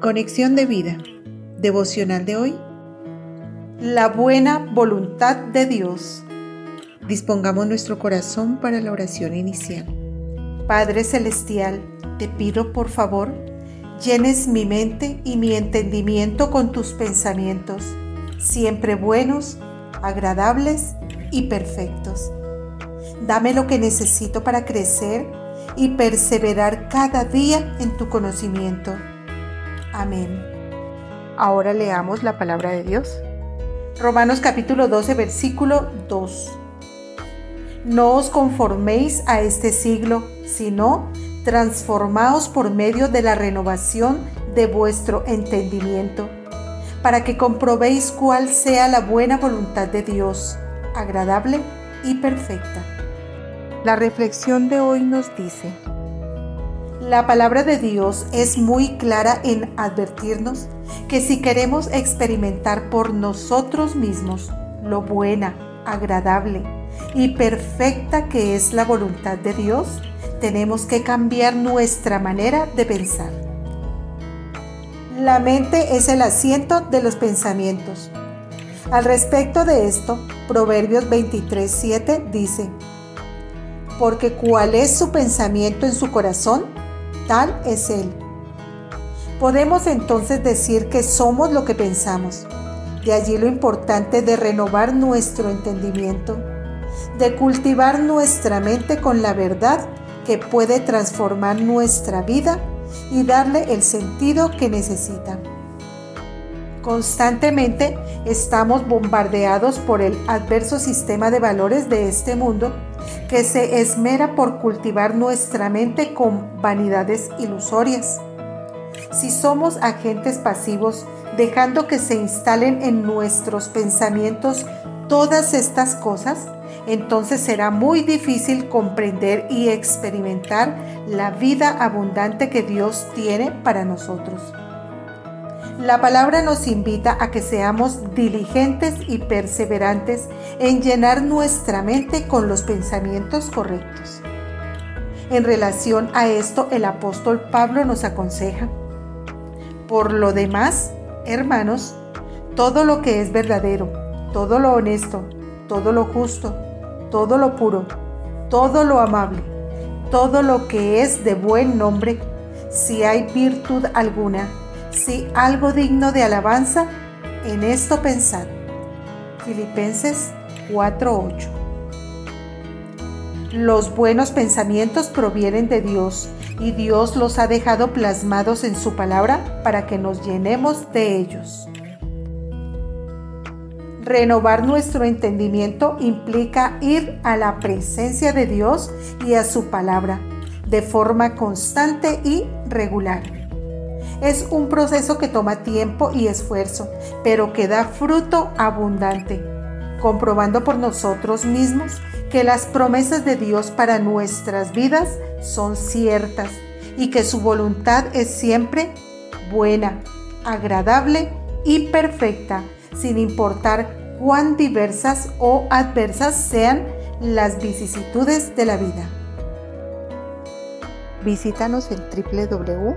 Conexión de vida. Devocional de hoy. La buena voluntad de Dios. Dispongamos nuestro corazón para la oración inicial. Padre Celestial, te pido por favor, llenes mi mente y mi entendimiento con tus pensamientos, siempre buenos, agradables y perfectos. Dame lo que necesito para crecer y perseverar cada día en tu conocimiento Amén. Ahora leamos la palabra de Dios. Romanos capítulo 12, versículo 2. No os conforméis a este siglo, sino transformaos por medio de la renovación de vuestro entendimiento, para que comprobéis cuál sea la buena voluntad de Dios, agradable y perfecta. La reflexión de hoy nos dice, la palabra de Dios es muy clara en advertirnos que si queremos experimentar por nosotros mismos lo buena, agradable y perfecta que es la voluntad de Dios, tenemos que cambiar nuestra manera de pensar. La mente es el asiento de los pensamientos. Al respecto de esto, Proverbios 23:7 dice, porque cuál es su pensamiento en su corazón, tal es Él. Podemos entonces decir que somos lo que pensamos. De allí lo importante de renovar nuestro entendimiento, de cultivar nuestra mente con la verdad que puede transformar nuestra vida y darle el sentido que necesita. Constantemente estamos bombardeados por el adverso sistema de valores de este mundo que se esmera por cultivar nuestra mente con vanidades ilusorias. Si somos agentes pasivos, dejando que se instalen en nuestros pensamientos todas estas cosas, entonces será muy difícil comprender y experimentar la vida abundante que Dios tiene para nosotros. La palabra nos invita a que seamos diligentes y perseverantes en llenar nuestra mente con los pensamientos correctos. En relación a esto, el apóstol Pablo nos aconseja, por lo demás, hermanos, todo lo que es verdadero, todo lo honesto, todo lo justo, todo lo puro, todo lo amable, todo lo que es de buen nombre, si hay virtud alguna, si algo digno de alabanza, en esto pensad. Filipenses 4:8 Los buenos pensamientos provienen de Dios y Dios los ha dejado plasmados en su palabra para que nos llenemos de ellos. Renovar nuestro entendimiento implica ir a la presencia de Dios y a su palabra de forma constante y regular. Es un proceso que toma tiempo y esfuerzo, pero que da fruto abundante, comprobando por nosotros mismos que las promesas de Dios para nuestras vidas son ciertas y que su voluntad es siempre buena, agradable y perfecta, sin importar cuán diversas o adversas sean las vicisitudes de la vida. Visítanos en www